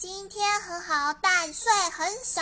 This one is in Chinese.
今天很好，但睡很少。